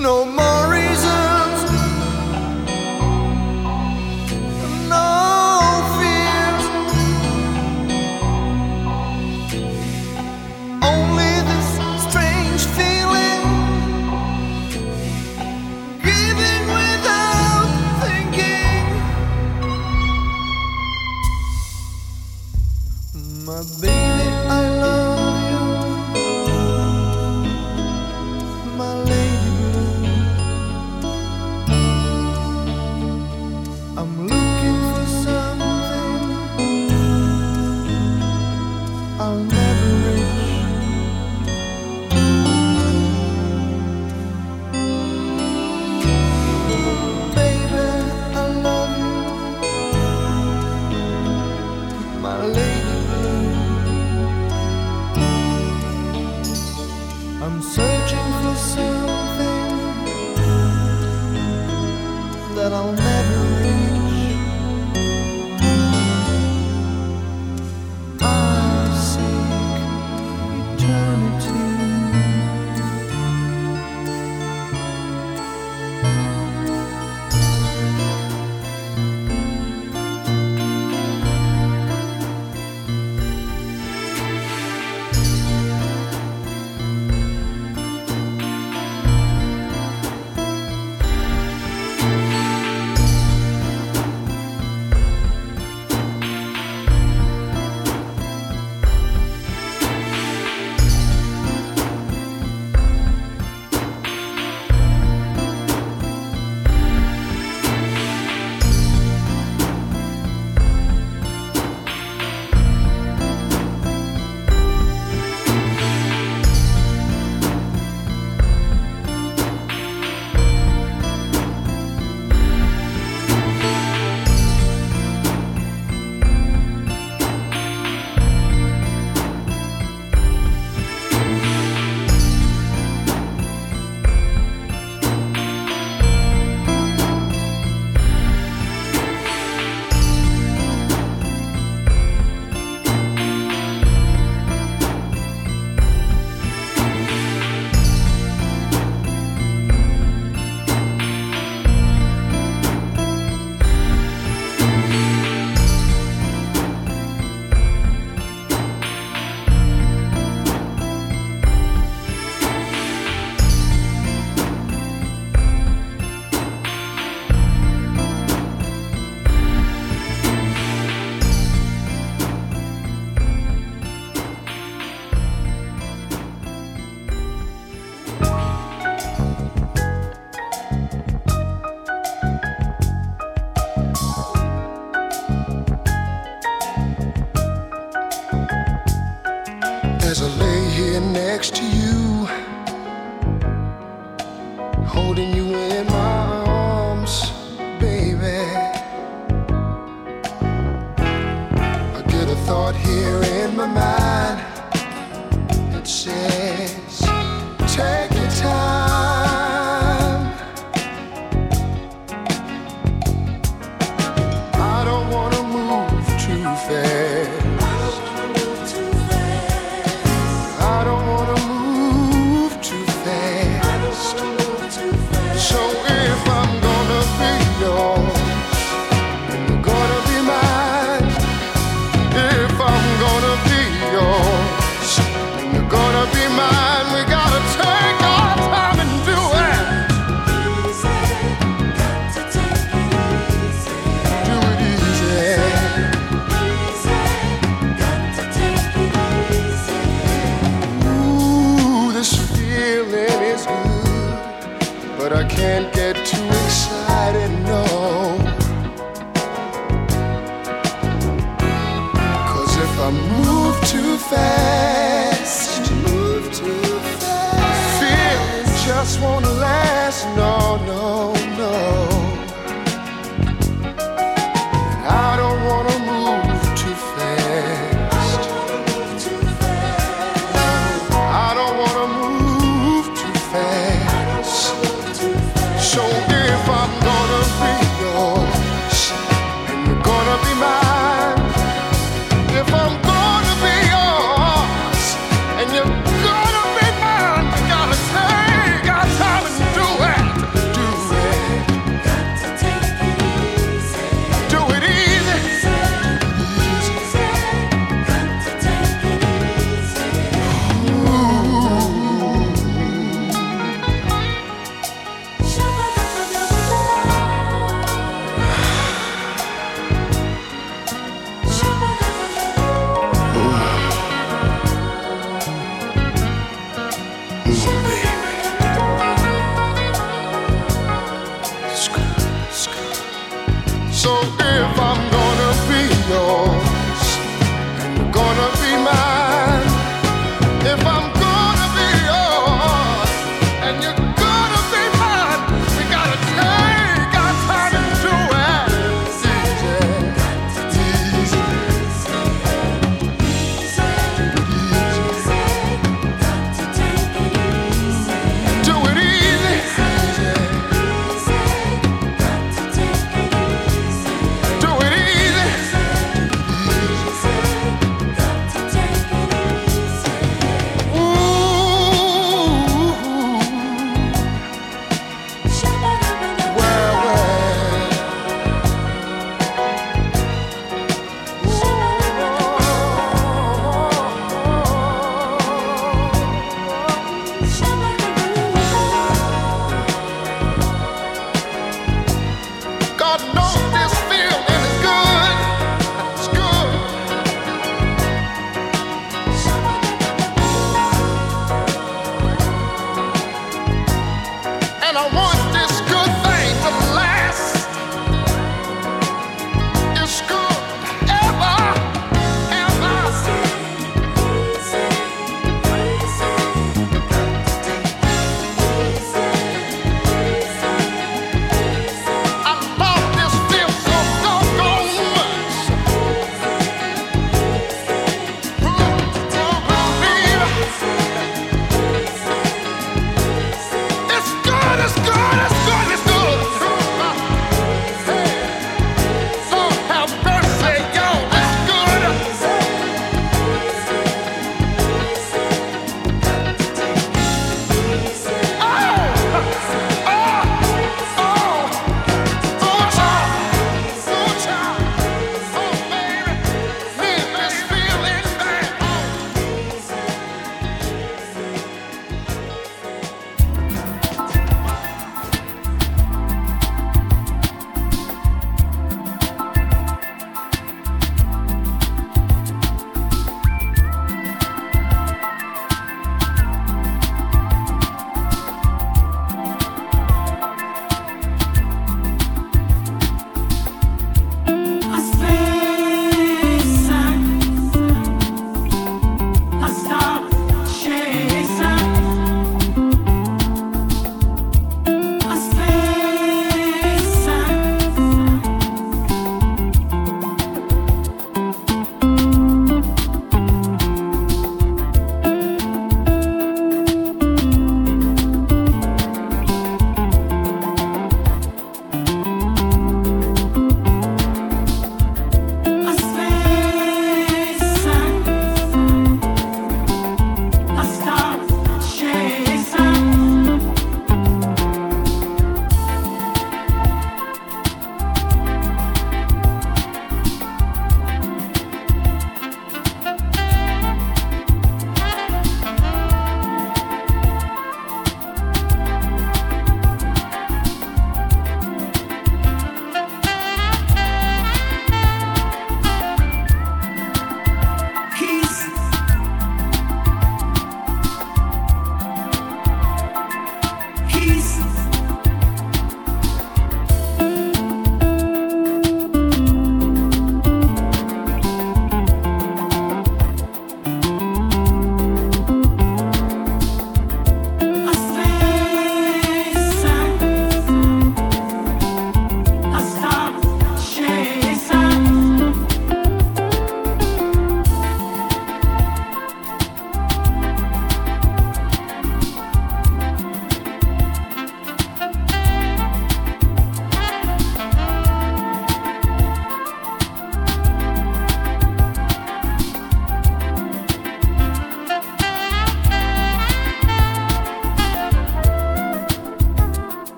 no more.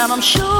and I'm sure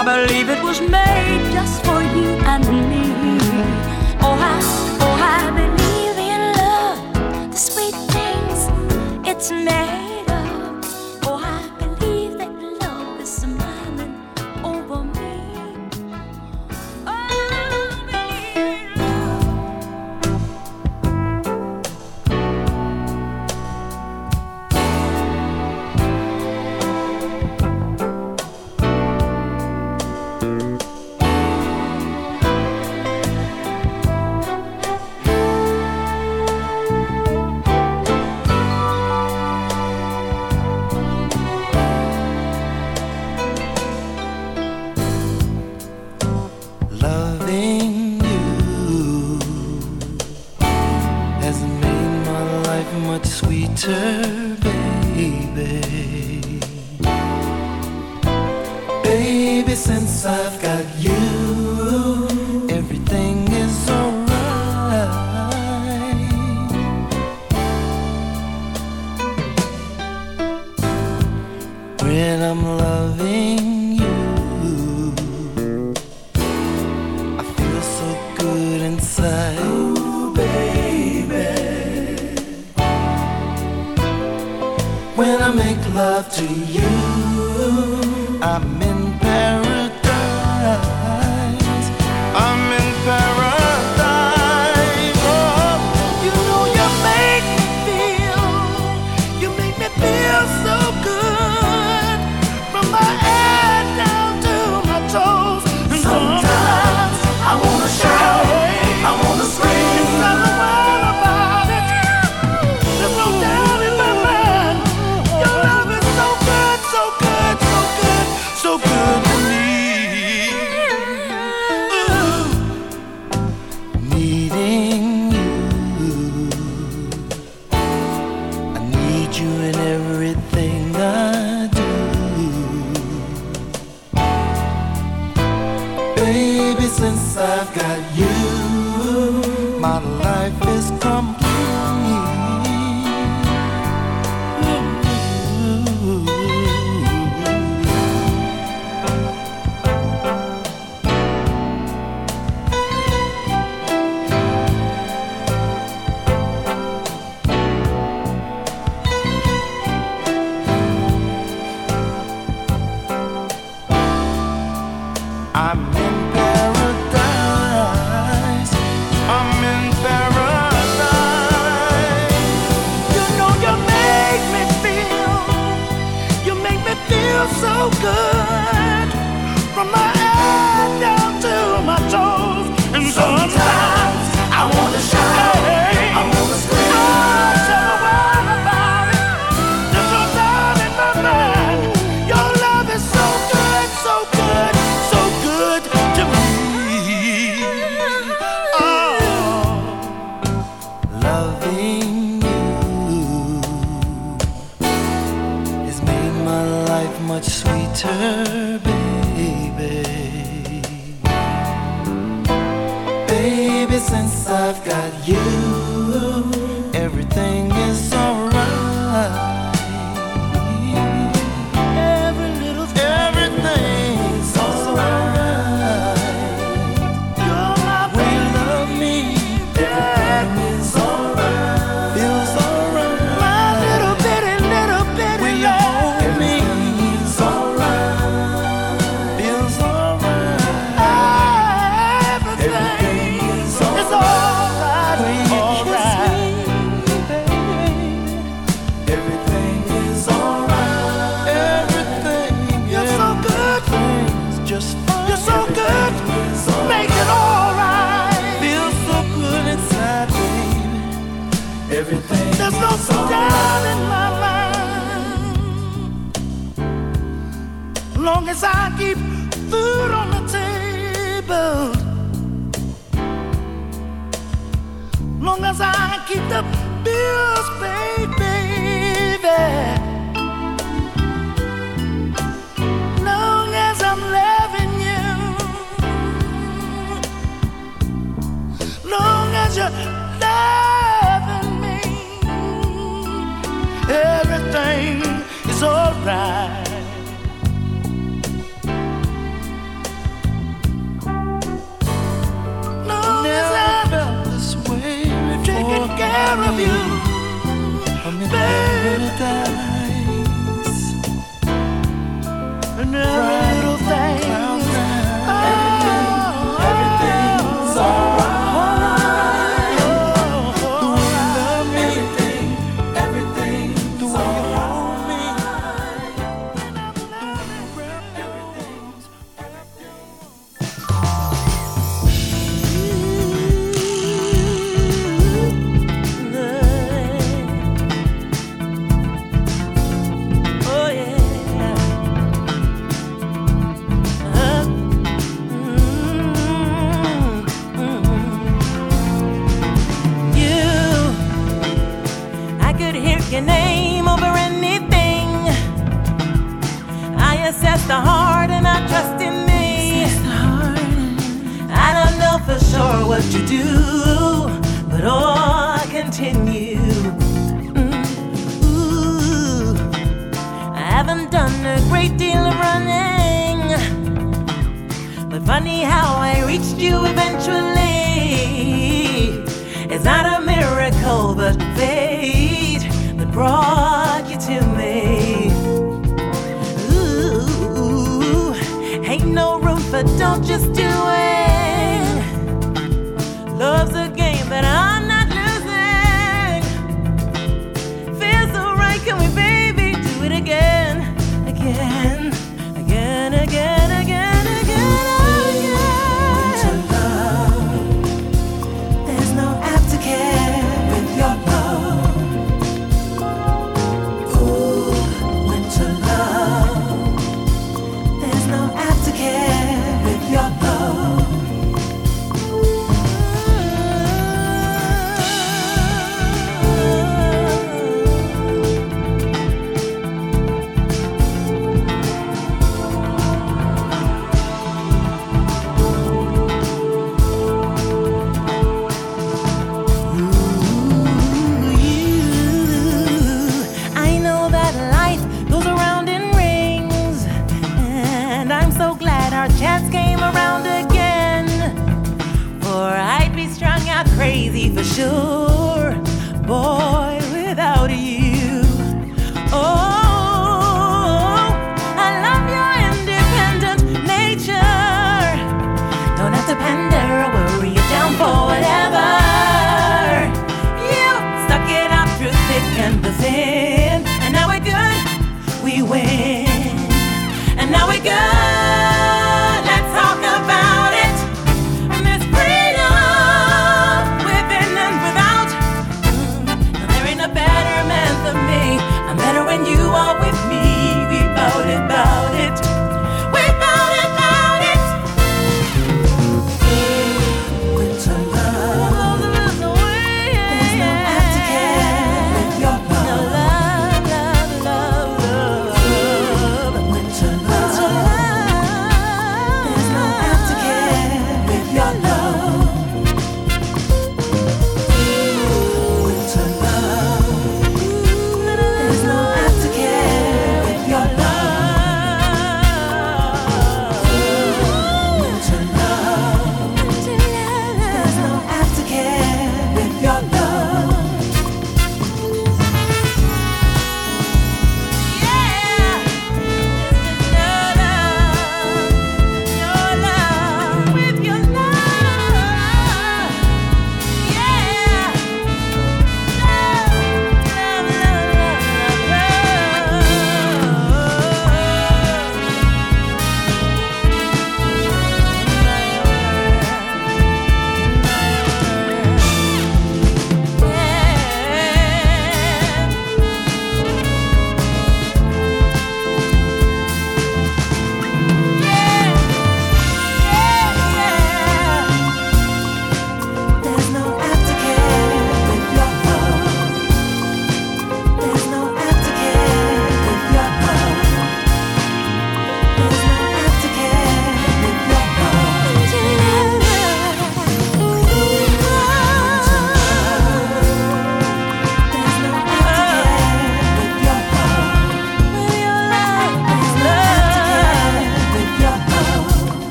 I believe it was made just for you and me. Oh, I, oh, I believe in love, the sweet things it's made. keep the bills paid, baby. Long as I'm loving you, long as you're loving me, everything is alright. Friday.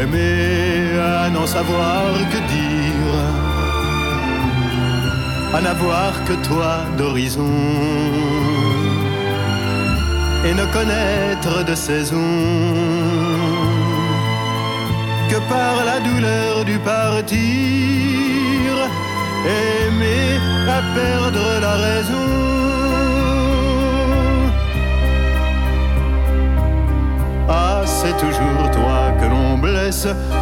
Aimer à n'en savoir que dire. À n'avoir que toi d'horizon. Et ne connaître de saison. Que par la douleur du partir. Aimer à perdre la raison. Ah, c'est toujours toi que l'on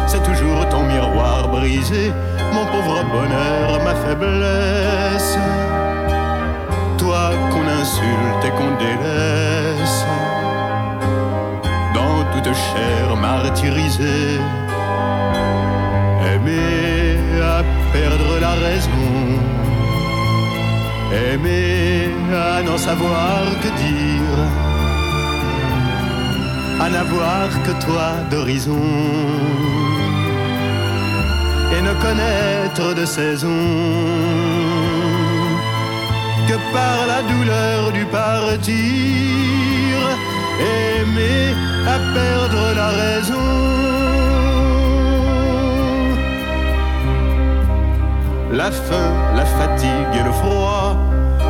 c'est toujours ton miroir brisé, mon pauvre bonheur, ma faiblesse. Toi qu'on insulte et qu'on délaisse, dans toute chair martyrisée, aimer à perdre la raison, aimer à n'en savoir à n'avoir que toi d'horizon et ne connaître de saison que par la douleur du partir, aimer à perdre la raison. La faim, la fatigue et le froid,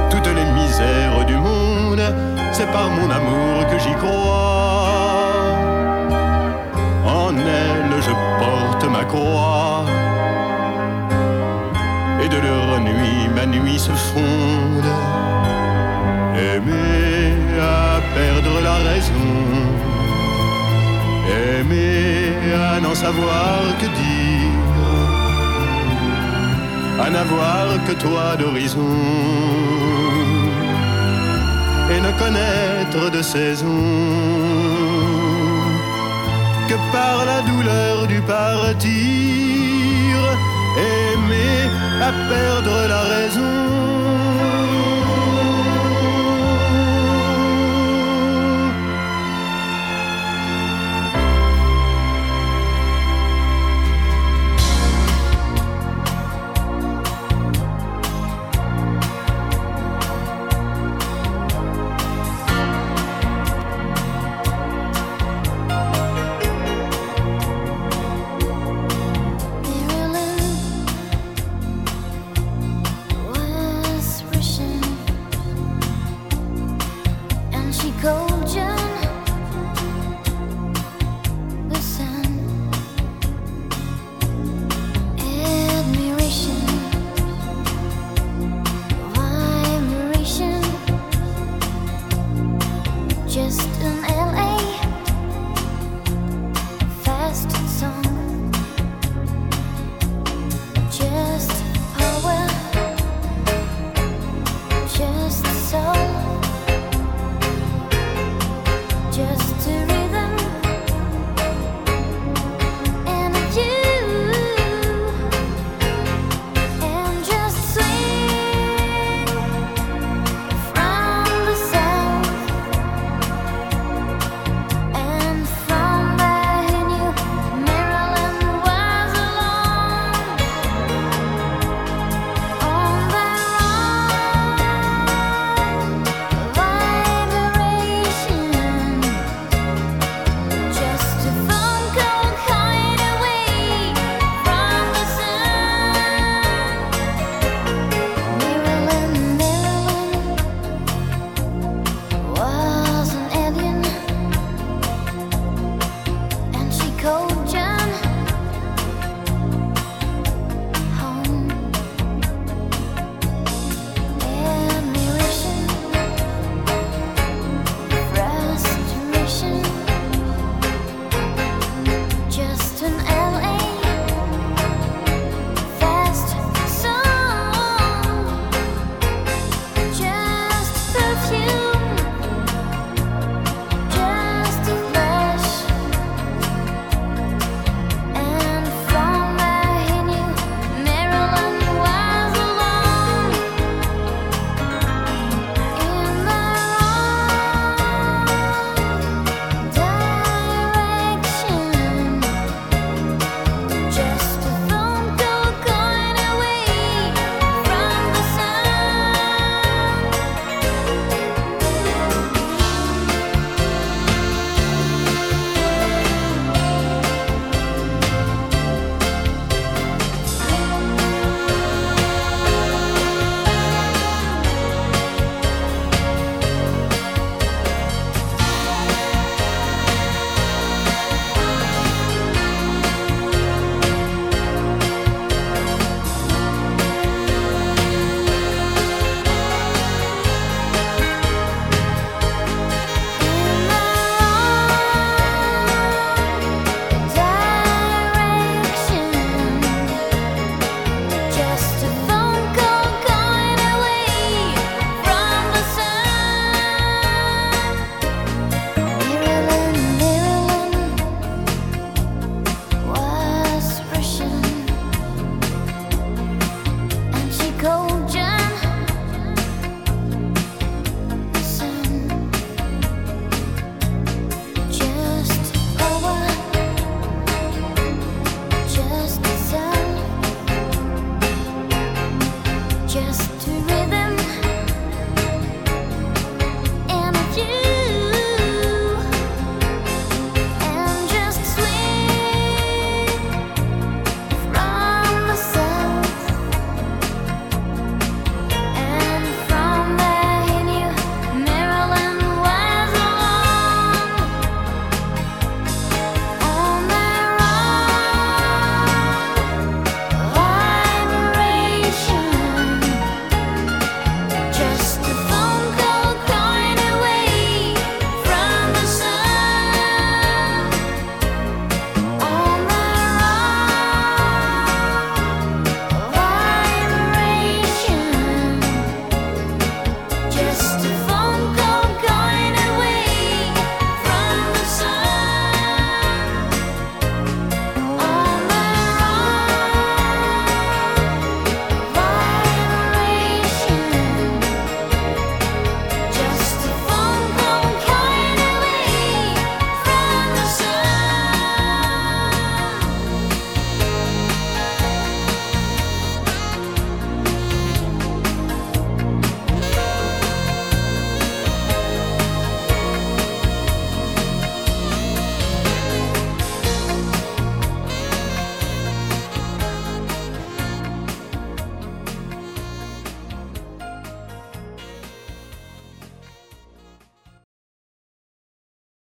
toutes les misères du monde, c'est par mon amour que j'y crois. Je porte ma croix. Et de leur nuit ma nuit se fonde. Aimer à perdre la raison. Aimer à n'en savoir que dire. À n'avoir que toi d'horizon et ne connaître de saison que par la douleur du partir, aimer à perdre la raison.